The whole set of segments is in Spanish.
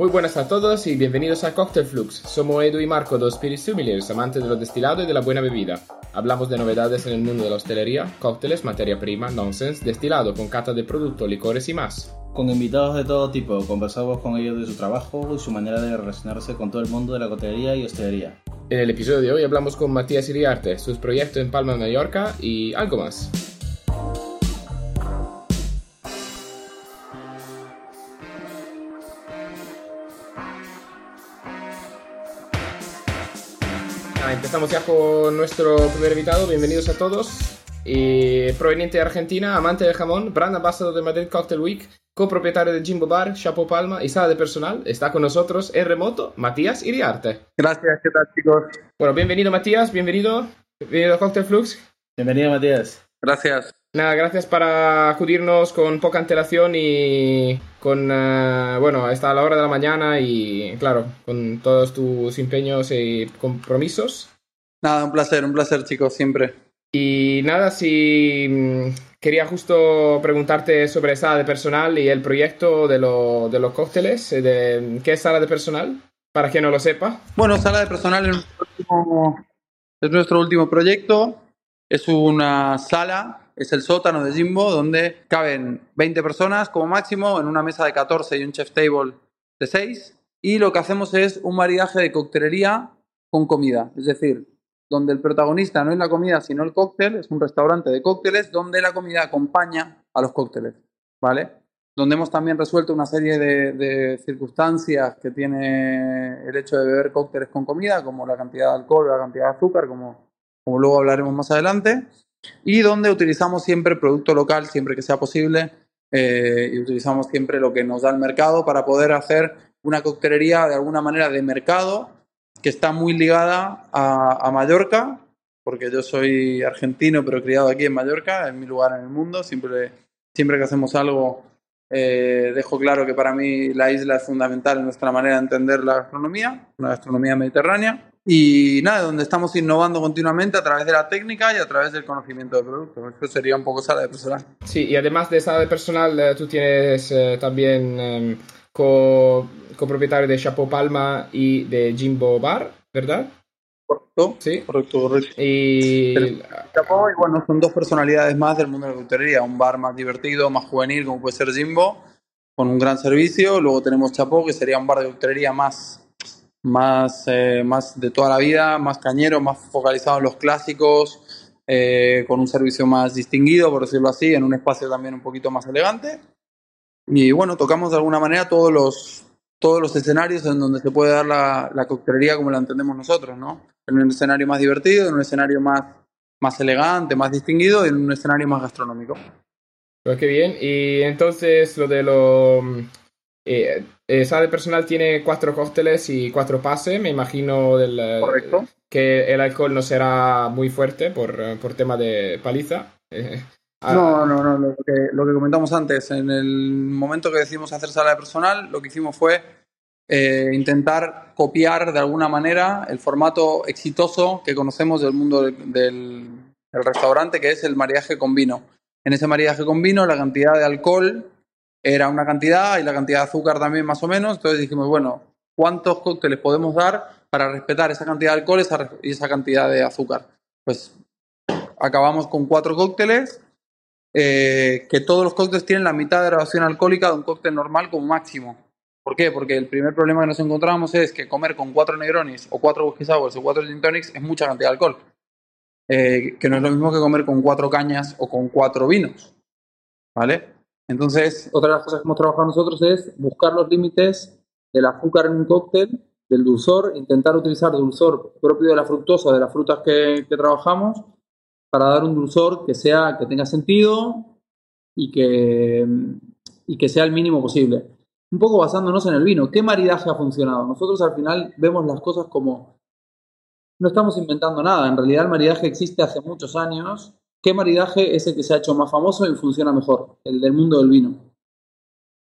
Muy buenas a todos y bienvenidos a Cocktail Flux. Somos Edu y Marco, dos Spirit Sommeliers, amantes de lo destilado y de la buena bebida. Hablamos de novedades en el mundo de la hostelería, cócteles, materia prima, nonsense, destilado con cata de productos, licores y más. Con invitados de todo tipo, conversamos con ellos de su trabajo y su manera de relacionarse con todo el mundo de la coctelería y hostelería. En el episodio de hoy hablamos con Matías Iriarte, sus proyectos en Palma de Mallorca y algo más. Empezamos ya con nuestro primer invitado. Bienvenidos a todos. Y proveniente de Argentina, amante de jamón, brand ambassador de Madrid Cocktail Week, copropietario de Jimbo Bar, Chapo Palma y sala de personal, está con nosotros en remoto Matías Iriarte. Gracias, ¿qué tal chicos? Bueno, bienvenido Matías, bienvenido. Bienvenido a Cocktail Flux. Bienvenido Matías. Gracias. Nada, gracias para acudirnos con poca antelación y con, uh, bueno, está a la hora de la mañana y, claro, con todos tus empeños y compromisos. Nada, un placer, un placer, chicos, siempre. Y nada, si mm, quería justo preguntarte sobre sala de personal y el proyecto de, lo, de los cócteles. Eh, de, ¿Qué es sala de personal? Para quien no lo sepa. Bueno, sala de personal es nuestro último, es nuestro último proyecto. Es una sala es el sótano de Jimbo, donde caben 20 personas como máximo en una mesa de 14 y un chef table de 6. Y lo que hacemos es un maridaje de coctelería con comida. Es decir, donde el protagonista no es la comida, sino el cóctel. Es un restaurante de cócteles donde la comida acompaña a los cócteles. ¿Vale? Donde hemos también resuelto una serie de, circunstancias que tiene el hecho de beber cócteles con comida, como la cantidad de alcohol, la cantidad de azúcar, como, como luego hablaremos más adelante y donde utilizamos siempre producto local, siempre que sea posible, eh, y utilizamos siempre lo que nos da el mercado para poder hacer una coctelería de alguna manera de mercado que está muy ligada a, Mallorca, porque yo soy argentino pero criado aquí en Mallorca, es mi lugar en el mundo, siempre, siempre que hacemos algo eh, dejo claro que para mí la isla es fundamental en nuestra manera de entender la gastronomía, una gastronomía mediterránea. Y nada, donde estamos innovando continuamente a través de la técnica y a través del conocimiento del producto. Esto sería un poco sala de personal. Sí, y además de sala de personal, eh, tú tienes eh, también em, copropietario de Chapo Palma y de Jimbo Bar, ¿verdad? Correcto. Sí. Correcto, correcto. Y... Chapo, y bueno, son dos personalidades más del mundo de la coctelería. Un bar más divertido, más juvenil, como puede ser Jimbo, con un gran servicio. Luego tenemos Chapo, que sería un bar de coctelería más más, eh, más de toda la vida, más cañero, más focalizado en los clásicos, eh, con un servicio más distinguido, por decirlo así, en un espacio también un poquito más elegante. Y bueno, tocamos de alguna manera todos los, todos los escenarios en donde se puede dar la, la coctelería como la entendemos nosotros, ¿no? En un escenario más divertido, en un escenario más, más elegante, más distinguido y en un escenario más gastronómico. Pues qué bien. Y entonces lo de lo eh, esa de personal tiene cuatro cócteles y cuatro pases, me imagino del, eh, Correcto. que el alcohol no será muy fuerte por, eh, por tema de paliza. Ah. no, no, no, lo que, comentamos antes, en el momento que decidimos hacer sala de personal, lo que hicimos fue intentar copiar de alguna manera el formato exitoso que conocemos del mundo del, del restaurante, que es el maridaje con vino. En ese maridaje con vino, la cantidad de alcohol era una cantidad y la cantidad de azúcar también más o menos. Entonces dijimos, bueno, ¿cuántos cócteles podemos dar para respetar esa cantidad de alcohol y esa cantidad de azúcar? Pues acabamos con cuatro cócteles, eh, que todos los cócteles tienen la mitad de graduación alcohólica de un cóctel normal como máximo. ¿Por qué? Porque el primer problema que nos encontramos es que comer con cuatro Negronis o cuatro Whisky Sours o cuatro Gin Tonics es mucha cantidad de alcohol. Eh, que no es lo mismo que comer con cuatro cañas o con cuatro vinos. ¿Vale? Entonces, otra de las cosas que hemos trabajado nosotros es buscar los límites del azúcar en un cóctel, del dulzor, intentar utilizar dulzor propio de la fructosa, de las frutas que, trabajamos, para dar un dulzor que sea, que tenga sentido y que, y que sea el mínimo posible. Un poco basándonos en el vino. ¿Qué maridaje ha funcionado? Nosotros al final vemos las cosas como no estamos inventando nada. En realidad el maridaje existe hace muchos años ¿Qué maridaje es el que se ha hecho más famoso y funciona mejor? El del mundo del vino.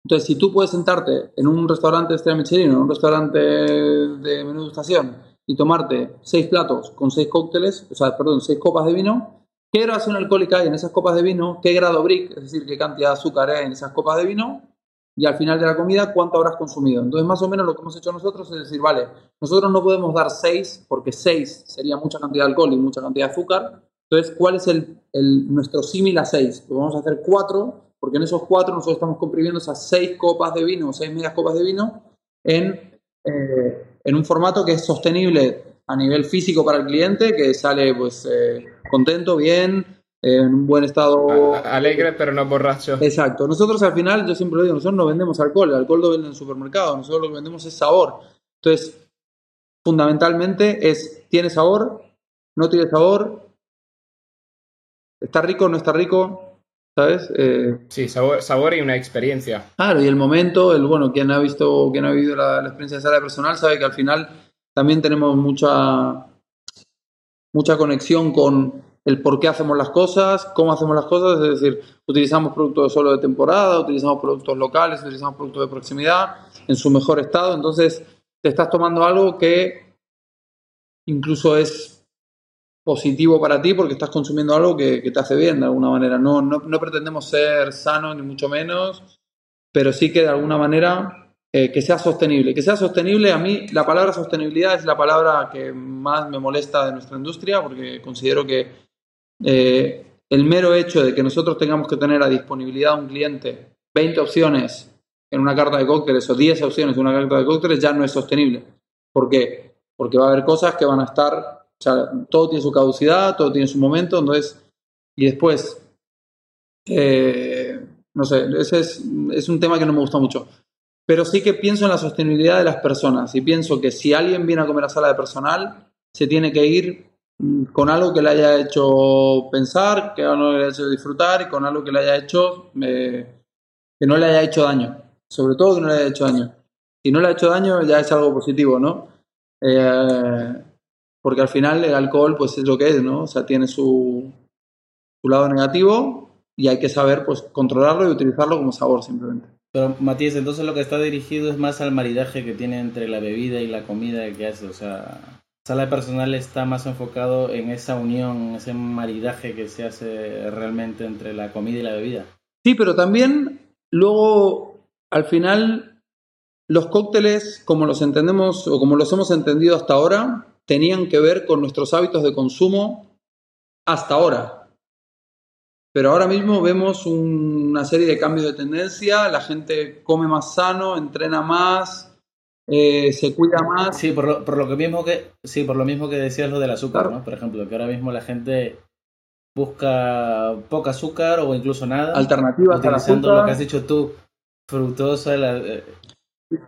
Entonces, si tú puedes sentarte en un restaurante de estrella Michelin en un restaurante de menú de estación y tomarte seis platos con seis cócteles, o sea, perdón, seis copas de vino, ¿qué graduación alcohólica hay en esas copas de vino? ¿Qué grado brick, es decir, qué cantidad de azúcar hay en esas copas de vino? y al final de la comida cuánto habrás consumido. Entonces, más o menos lo que hemos hecho nosotros es decir, vale, nosotros no podemos dar 6 porque 6 sería mucha cantidad de alcohol y mucha cantidad de azúcar. Entonces, ¿cuál es el, nuestro símil a 6? Pues vamos a hacer 4 porque en esos 4 nosotros estamos comprimiendo esas 6 copas de vino 6 medias copas de vino en, eh, en un formato que es sostenible a nivel físico para el cliente, que sale pues eh, contento, bien, en un buen estado. Alegre, pero no borracho. Exacto. Nosotros al final, yo siempre lo digo, nosotros no vendemos alcohol, el alcohol lo venden en el supermercado, nosotros lo que vendemos es sabor. Entonces, fundamentalmente es, ¿tiene sabor? ¿No tiene sabor? ¿Está rico? ¿No está rico? ¿Sabes? Eh, sí, sabor, sabor, y una experiencia. Claro, y el momento, el bueno, quien ha visto, quien ha vivido la, la experiencia de sala personal sabe que al final también tenemos mucha, mucha conexión con el por qué hacemos las cosas, cómo hacemos las cosas, es decir, utilizamos productos solo de temporada, utilizamos productos locales, utilizamos productos de proximidad en su mejor estado, entonces te estás tomando algo que incluso es positivo para ti porque estás consumiendo algo que, te hace bien de alguna manera. No, no, no pretendemos ser sanos ni mucho menos, pero sí que de alguna manera eh, que sea sostenible. Que sea sostenible, a mí la palabra sostenibilidad es la palabra que más me molesta de nuestra industria porque considero que eh, el mero hecho de que nosotros tengamos que tener a disponibilidad a un cliente 20 opciones en una carta de cócteles o 10 opciones en una carta de cócteles ya no es sostenible. ¿Por qué? Porque va a haber cosas que van a estar, o sea, todo tiene su caducidad, todo tiene su momento, entonces, y después, eh, no sé, ese es, un tema que no me gusta mucho pero sí que pienso en la sostenibilidad de las personas y pienso que si alguien viene a comer a sala de personal, se tiene que ir mm, con algo que le haya hecho pensar, que algo le haya hecho disfrutar y con algo que le haya hecho eh, que no le haya hecho daño, sobre todo que no le haya hecho daño. Si no le ha hecho daño ya es algo positivo, ¿no? Eh, porque al final el alcohol pues es lo que es, ¿no? O sea, tiene su, su lado negativo y hay que saber pues controlarlo y utilizarlo como sabor simplemente. Pero Matías, entonces lo que está dirigido es más al maridaje que tiene entre la bebida y la comida que hace. O sea, sala de personal está más enfocado en esa unión, ese maridaje que se hace realmente entre la comida y la bebida. Sí, pero también luego, al final, los cócteles, como los entendemos o como los hemos entendido hasta ahora, tenían que ver con nuestros hábitos de consumo hasta ahora. Pero ahora mismo vemos una serie de cambios de tendencia, la gente come más sano, entrena más, eh, se cuida más. Sí, por lo, por lo que mismo que sí, por lo mismo que decías lo del azúcar, ¿no? Por ejemplo, que ahora mismo la gente busca poco azúcar o incluso nada. Alternativas utilizando lo que has dicho tú, fructosa, la, eh,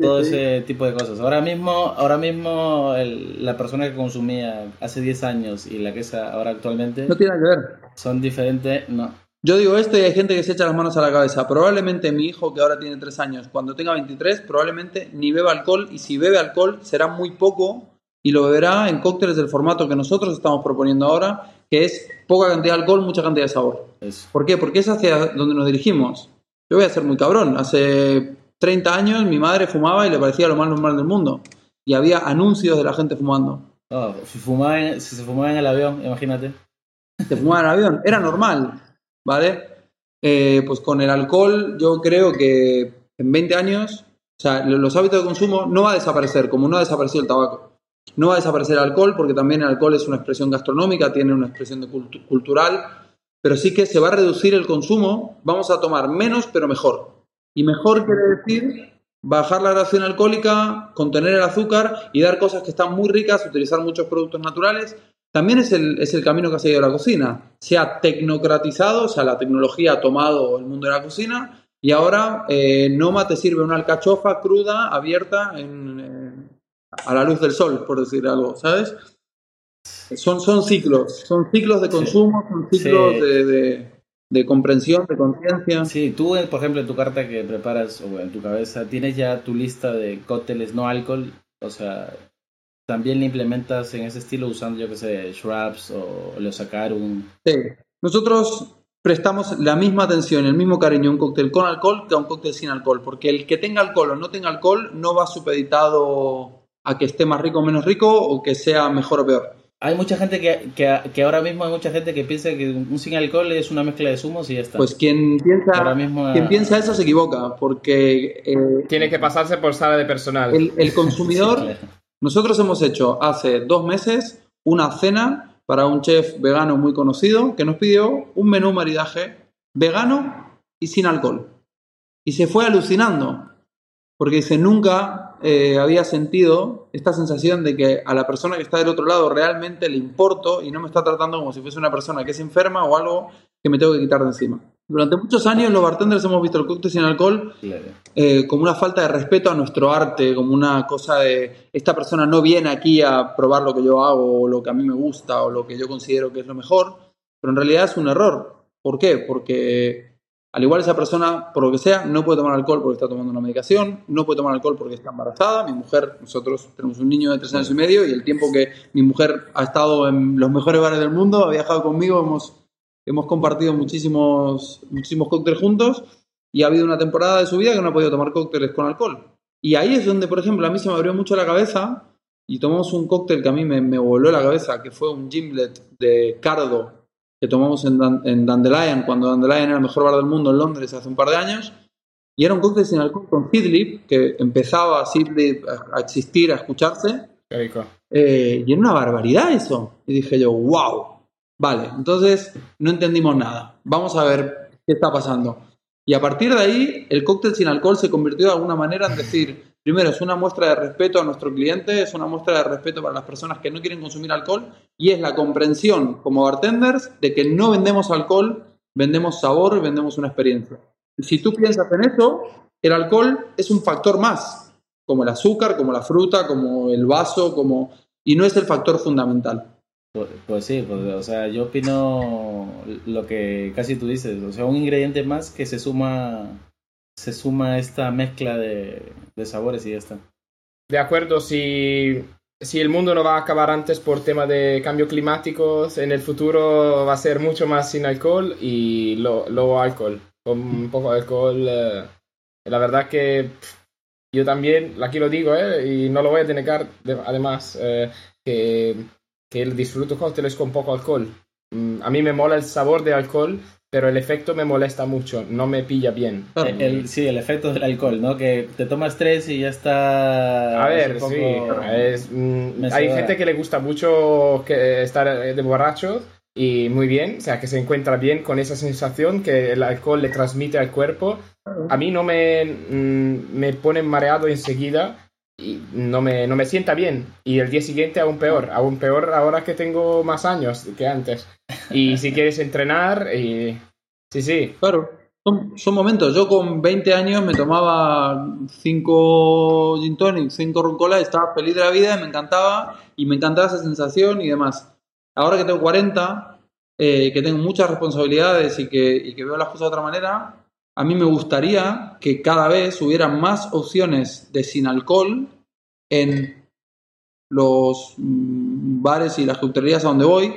todo ese tipo de cosas. Ahora mismo, ahora mismo el, la persona que consumía hace 10 años y la que es ahora actualmente no tiene que ver. Son diferentes, no. Yo digo esto y hay gente que se echa las manos a la cabeza. Probablemente mi hijo, que ahora tiene 3 años, cuando tenga 23, probablemente ni beba alcohol y si bebe alcohol será muy poco y lo beberá en cócteles del formato que nosotros estamos proponiendo ahora, que es poca cantidad de alcohol, mucha cantidad de sabor. ¿Por qué? Porque es hacia donde nos dirigimos. Yo voy a ser muy cabrón. Hace 30 años mi madre fumaba y le parecía lo más normal del mundo. Y había anuncios de la gente fumando. Oh, si, fumaba si se fumaba en el avión, imagínate te fumaban en el avión. Era normal, ¿vale? Eh, pues con el alcohol yo creo que en 20 años, o sea, los hábitos de consumo no va a desaparecer, como no ha desaparecido el tabaco. No va a desaparecer el alcohol, porque también el alcohol es una expresión gastronómica, tiene una expresión de cultural, pero sí que se va a reducir el consumo, vamos a tomar menos pero mejor. Y mejor quiere decir bajar la gradación alcohólica, contener el azúcar y dar cosas que están muy ricas, utilizar muchos productos naturales, también es el, es el camino que ha seguido la cocina. Se ha tecnocratizado, o sea, la tecnología ha tomado el mundo de la cocina y ahora eh, Noma te sirve una alcachofa cruda, abierta, en, eh, a la luz del sol, por decir algo, ¿sabes? Son, son ciclos, son ciclos de consumo, son ciclos de, de, comprensión, de conciencia. Sí, tú, por ejemplo, en tu carta que preparas, o en tu cabeza, tienes ya tu lista de cócteles no alcohol, o sea, también le implementas en ese estilo usando, yo que sé, shrubs o leosacarum. Sí, nosotros prestamos la misma atención, el mismo cariño a un cóctel con alcohol que a un cóctel sin alcohol, porque el que tenga alcohol o no tenga alcohol no va supeditado a que esté más rico o menos rico o que sea mejor o peor. Hay mucha gente que, que, que, ahora mismo hay mucha gente que piensa que un sin alcohol es una mezcla de zumos y ya está. Pues quien piensa, mismo, quien piensa eso se equivoca, porque... Eh, Tiene que pasarse por sala de personal. El, consumidor... Nosotros hemos hecho hace dos meses una cena para un chef vegano muy conocido que nos pidió un menú maridaje vegano y sin alcohol. Y se fue alucinando, porque dice, nunca eh, había sentido esta sensación de que a la persona que está del otro lado realmente le importo y no me está tratando como si fuese una persona que es enferma o algo que me tengo que quitar de encima. Durante muchos años los bartenders hemos visto el cóctel sin alcohol eh, como una falta de respeto a nuestro arte, como una cosa de esta persona no viene aquí a probar lo que yo hago o lo que a mí me gusta o lo que yo considero que es lo mejor, pero en realidad es un error. ¿Por qué? Porque al igual esa persona, por lo que sea, no puede tomar alcohol porque está tomando una medicación, no puede tomar alcohol porque está embarazada. Mi mujer, nosotros tenemos un niño de tres años y medio y el tiempo que mi mujer ha estado en los mejores bares del mundo, ha viajado conmigo, hemos, hemos compartido muchísimos, muchísimos cócteles juntos y ha habido una temporada de su vida que no ha podido tomar cócteles con alcohol. Y ahí es donde, por ejemplo, a mí se me abrió mucho la cabeza y tomamos un cóctel que a mí me, me voló la cabeza, que fue un gimlet de cardo que tomamos en, en, Dandelion, cuando Dandelion era el mejor bar del mundo en Londres hace un par de años. Y era un cóctel sin alcohol con Seedlip, que empezaba a, a existir, a escucharse. Eh, y era una barbaridad eso. Y dije yo, wow. Vale, entonces no entendimos nada. Vamos a ver qué está pasando. Y a partir de ahí, el cóctel sin alcohol se convirtió de alguna manera en decir, Primero, es una muestra de respeto a nuestro cliente, es una muestra de respeto para las personas que no quieren consumir alcohol y es la comprensión como bartenders de que no vendemos alcohol, vendemos sabor, vendemos una experiencia. Si tú piensas en eso, el alcohol es un factor más, como el azúcar, como la fruta, como el vaso, como y no es el factor fundamental. Pues, pues sí, pues, o sea, yo opino lo que casi tú dices, o sea, un ingrediente más que se suma se suma esta mezcla de, sabores y ya está. De acuerdo, si, si el mundo no va a acabar antes por tema de cambio climático, en el futuro va a ser mucho más sin alcohol y luego alcohol. Con poco de alcohol. Eh, la verdad que yo también, aquí lo digo, eh, y no lo voy a denegar, además, eh, que, que disfruto cócteles con poco alcohol. Mm, a mí me mola el sabor de alcohol, pero el efecto me molesta mucho, no me pilla bien. El, sí, el efecto del alcohol, ¿no? Que te tomas tres y ya está... A ver, sí, mm, hay gente que le gusta mucho que estar de borracho y muy bien, o sea, que se encuentra bien con esa sensación que el alcohol le transmite al cuerpo. A mí no me, mm, me pone mareado enseguida y no me, no me sienta bien. Y el día siguiente aún peor, aún peor ahora que tengo más años que antes. Y si quieres entrenar, y... sí, sí. Claro, son, momentos. Yo con 20 años me tomaba 5 gin tonic, 5 roncola, estaba feliz de la vida y me encantaba. Y me encantaba esa sensación y demás. Ahora que tengo 40, eh, que tengo muchas responsabilidades y que, y que veo las cosas de otra manera, a mí me gustaría que cada vez hubiera más opciones de sin alcohol en los mm, bares y las coctelerías a donde voy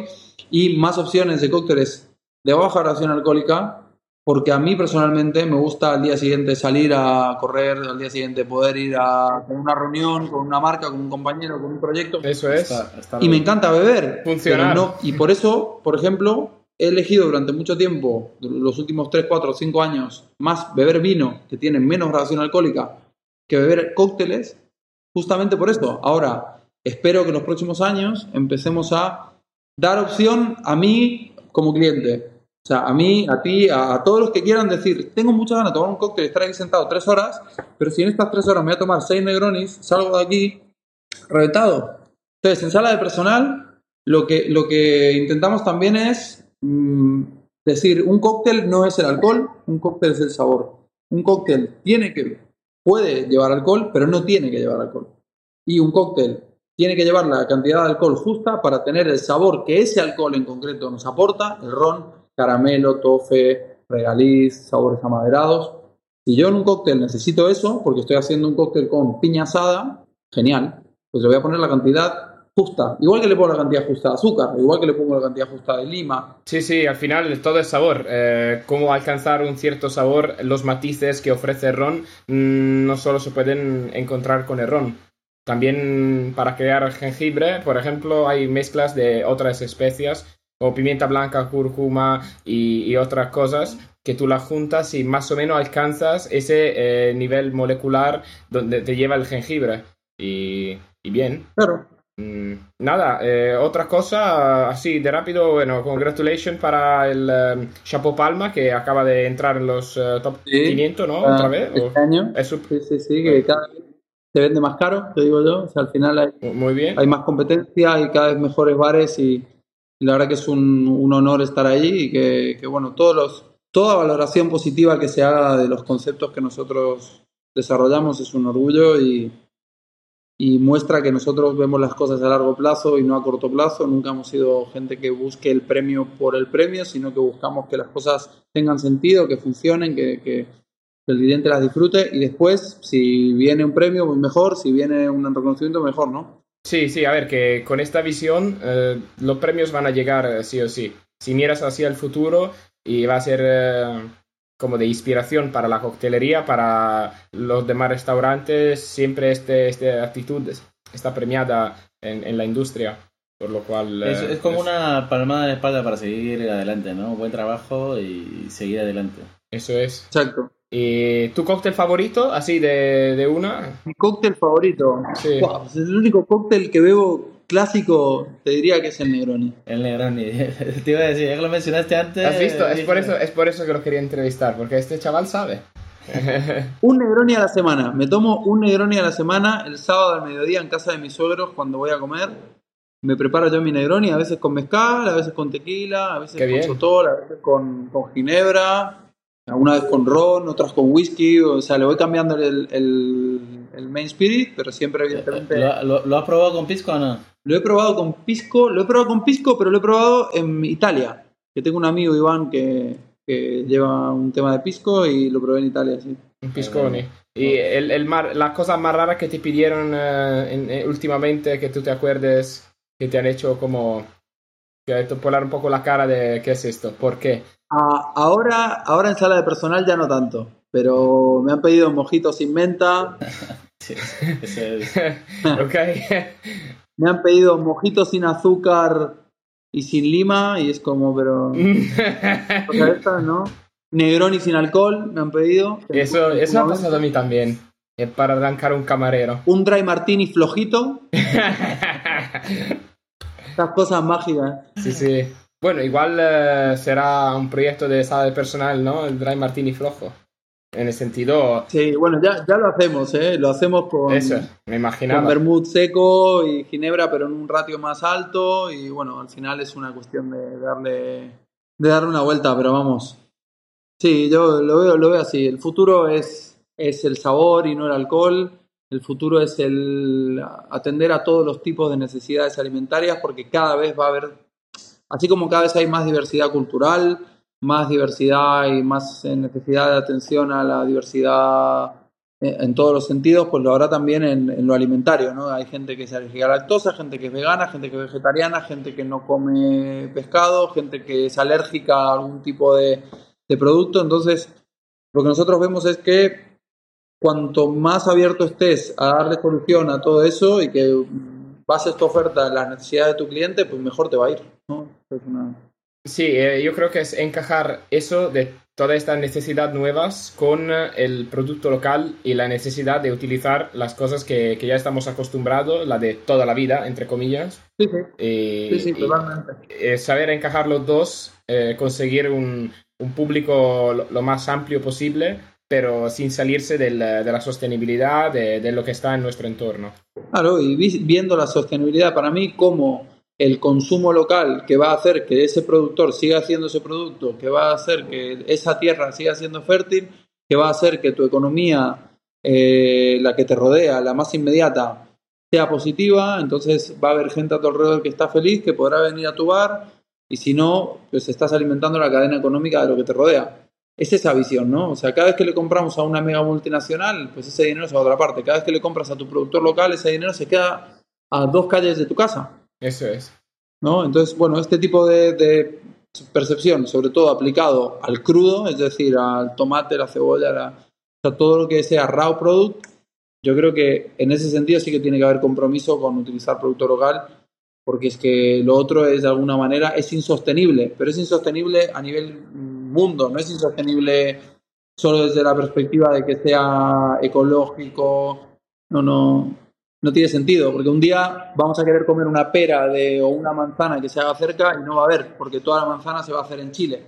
y más opciones de cócteles de baja graduación alcohólica porque a mí personalmente me gusta al día siguiente salir a correr, al día siguiente poder ir a una reunión con una marca, con un compañero, con un proyecto. Eso es. y me encanta beber. Funcionar. y por eso, por ejemplo, he elegido durante mucho tiempo, los últimos 3, 4, 5 años, más beber vino, que tiene menos graduación alcohólica, que beber cócteles, justamente por esto. Ahora, espero que en los próximos años empecemos a dar opción a mí como cliente. O sea, a mí, a ti, a, todos los que quieran decir, tengo muchas ganas de tomar un cóctel y estar aquí sentado tres horas, pero si en estas tres horas me voy a tomar seis negronis, salgo de aquí reventado. Entonces, en sala de personal, lo que, lo que intentamos también es Mm, decir, un cóctel no es el alcohol, un cóctel es el sabor. Un cóctel tiene que, puede llevar alcohol, pero no tiene que llevar alcohol. Y un cóctel tiene que llevar la cantidad de alcohol justa para tener el sabor que ese alcohol en concreto nos aporta, el ron, caramelo, tofe, regaliz, sabores amaderados. Si yo en un cóctel necesito eso, porque estoy haciendo un cóctel con piña asada, genial, pues le voy a poner la cantidad justa. Igual que le pongo la cantidad justa de azúcar, igual que le pongo la cantidad justa de lima. Sí, sí, al final todo es sabor. Eh, cómo alcanzar un cierto sabor, los matices que ofrece el ron mm, no solo se pueden encontrar con el ron. también para crear jengibre, por ejemplo, hay mezclas de otras especias, o pimienta blanca, cúrcuma y, otras cosas, que tú las juntas y más o menos alcanzas ese eh, nivel molecular donde te lleva el jengibre. Y, bien. Claro. Mm, nada, eh, otra cosa así de rápido, bueno, congratulations para el um, Chapeau Palma que acaba de entrar en los uh, top 500, ¿no? Ah, Otra vez. Este año. Sí, sí, sí, que cada vez se vende más caro, te digo yo. O sea, al final hay, Muy bien. hay más competencia, hay cada vez mejores bares y, la verdad que es un, un honor estar allí y que, que, bueno, todos los, toda valoración positiva que se haga de los conceptos que nosotros desarrollamos es un orgullo y, y muestra que nosotros vemos las cosas a largo plazo y no a corto plazo. Nunca hemos sido gente que busque el premio por el premio, sino que buscamos que las cosas tengan sentido, que funcionen, que, el cliente las disfrute y después, si viene un premio, pues mejor, si viene un reconocimiento, mejor, ¿no? Sí, sí, a ver, que con esta visión eh, los premios van a llegar eh, sí o sí. Si miras hacia el futuro y va a ser eh, como de inspiración para la coctelería, para los demás restaurantes, siempre este, esta actitud está premiada en, en la industria. Por lo cual... Es, es como una palmada de espalda para seguir adelante, ¿no? Buen trabajo y seguir adelante. Eso es. Exacto. ¿Y tu cóctel favorito, así de, de una? Mi cóctel favorito. Sí. Wow, es el único cóctel que bebo clásico, te diría que es el Negroni. El Negroni. te iba a decir, ya que lo mencionaste antes. ¿Has visto? Es por, eso, es por eso que lo quería entrevistar, porque este chaval sabe. un Negroni a la semana. Me tomo un Negroni a la semana el sábado al mediodía en casa de mis suegros cuando voy a comer. Me preparo yo mi Negroni, a veces con mezcal, a veces con tequila, a veces con sotol, a veces con, con ginebra una vez con ron, otras con whisky, o sea, le voy cambiando el, el, el main spirit, pero siempre evidentemente... ¿Lo, lo, has probado con pisco o no? Lo he probado con pisco, lo he probado con pisco, pero lo he probado en Italia, que tengo un amigo, Iván, que, que lleva un tema de pisco y lo probé en Italia, sí. Un piscone. Y el, el mar, las cosas más raras que te pidieron uh, en, en, últimamente, que tú te acuerdes, que te han hecho como... Que ha hecho poner un poco la cara de ¿qué es esto? ¿Por qué? Ah, ahora, ahora en sala de personal ya no tanto, pero me han pedido mojitos sin menta. me han pedido mojitos sin azúcar y sin lima, y es como, pero. esta, ¿no? Negroni sin alcohol, me han pedido. Eso, eso ha pasado a mí también. Es para arrancar un camarero. Un dry martini flojito. Estas cosas mágicas. Sí, sí. Bueno, igual uh, será un proyecto de sala de personal, ¿no? El Dry Martini flojo. En el sentido. Sí, bueno, ya, ya lo hacemos, ¿eh? Lo hacemos con. Eso, me imaginaba. Con vermut seco y ginebra, pero en un ratio más alto. Y bueno, al final es una cuestión de darle. de darle una vuelta, pero vamos. Sí, yo lo veo, lo veo así. El futuro es, es el sabor y no el alcohol. El futuro es el atender a todos los tipos de necesidades alimentarias porque cada vez va a haber Así como cada vez hay más diversidad cultural, más diversidad y más eh, necesidad de atención a la diversidad eh, en todos los sentidos, pues lo habrá también en, lo alimentario, ¿no? Hay gente que es alérgica a lactosa, gente que es vegana, gente que es vegetariana, gente que no come pescado, gente que es alérgica a algún tipo de, producto. Entonces, lo que nosotros vemos es que cuanto más abierto estés a darle solución a todo eso y que bases tu oferta en las necesidades de tu cliente, pues mejor te va a ir. ¿no? Sí, eh, yo creo que es encajar eso de todas estas necesidades nuevas con el producto local y la necesidad de utilizar las cosas que, que ya estamos acostumbrados, la de toda la vida, entre comillas. Sí, sí. Y, sí, sí, totalmente. Y, saber encajar los dos, eh, conseguir un, un público lo, lo, más amplio posible pero sin salirse del, de la sostenibilidad, de, de, lo que está en nuestro entorno. Claro, y viendo la sostenibilidad para mí como el consumo local que va a hacer que ese productor siga haciendo ese producto, que va a hacer que esa tierra siga siendo fértil, que va a hacer que tu economía, eh, la que te rodea, la más inmediata, sea positiva, entonces va a haber gente a tu alrededor que está feliz, que podrá venir a tu bar, y si no, pues estás alimentando la cadena económica de lo que te rodea es esa visión, ¿no? O sea, cada vez que le compramos a una mega multinacional, pues ese dinero se va a otra parte. Cada vez que le compras a tu productor local, ese dinero se queda a dos calles de tu casa. Eso es. ¿No? Entonces, bueno, este tipo de, percepción, sobre todo aplicado al crudo, es decir, al tomate, la cebolla, la, o sea, todo lo que sea raw product, Yo creo que en ese sentido sí que tiene que haber compromiso con utilizar producto local, porque es que lo otro es de alguna manera es insostenible, pero es insostenible a nivel mundo, no es insostenible solo desde la perspectiva de que sea ecológico, no, no, no tiene sentido, porque un día vamos a querer comer una pera de, o una manzana que se haga cerca y no va a haber, porque toda la manzana se va a hacer en Chile.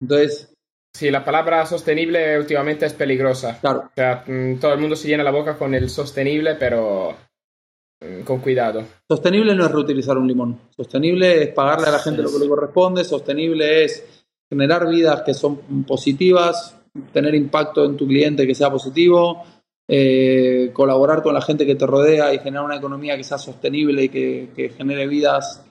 Entonces, Sí, la palabra sostenible últimamente es peligrosa. claro, O sea, mm, todo el mundo se llena la boca con el sostenible, pero mm, con cuidado. Sostenible no es reutilizar un limón. Sostenible es pagarle a la gente lo que le corresponde. Sostenible es generar vidas que son positivas, tener impacto en tu cliente que sea positivo, eh, colaborar con la gente que te rodea y generar una economía que sea sostenible y que, que genere vidas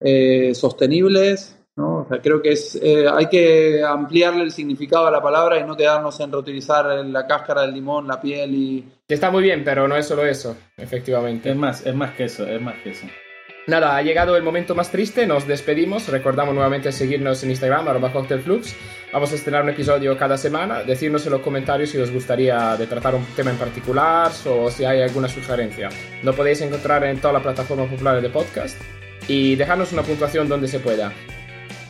eh, sostenibles. ¿no? O sea, creo que es, eh, hay que ampliarle el significado a la palabra y no quedarnos en reutilizar la cáscara del limón, la piel y, Que está muy bien, pero no es solo eso, Es efectivamente. más, es más que eso, es más que eso. Nada, ha llegado el momento más triste, nos despedimos, recordamos nuevamente seguirnos en Instagram, arroba cocktailflux. Vamos a estrenar un episodio cada semana, decirnos en los comentarios si os gustaría tratar un tema en particular o si hay alguna sugerencia. Lo podéis encontrar en todas las plataformas populares de podcast y dejarnos una puntuación donde se pueda.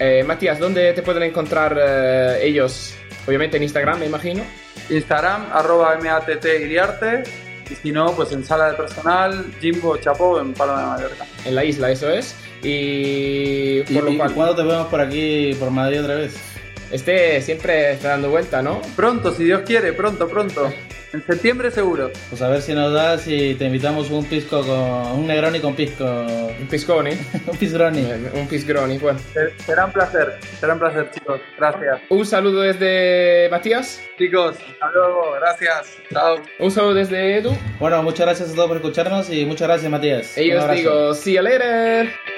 Eh, Matías, ¿dónde te pueden encontrar eh, ellos? Obviamente en Instagram, me imagino. Instagram, arroba MATT Iriarte. Y si no, pues en sala de personal, Jimbo Chapó en Palma de Mallorca. En la isla, eso es. Y ¿Y, por lo cual, cuándo te vemos por aquí, por Madrid otra vez? Este siempre está dando vuelta, ¿no? Pronto, si Dios quiere, pronto, pronto. En septiembre seguro. Pues a ver si nos das y te invitamos un pisco con... un Negroni con pisco. Un pisconi. un pisgroni. Un pisgroni, bueno. Será un placer, será un placer, chicos. Gracias. Un saludo desde Matías. Chicos, hasta luego, gracias. Chao. Un saludo desde Edu. Bueno, muchas gracias a todos por escucharnos y muchas gracias Matías. Y Un os abrazo. digo, see you later.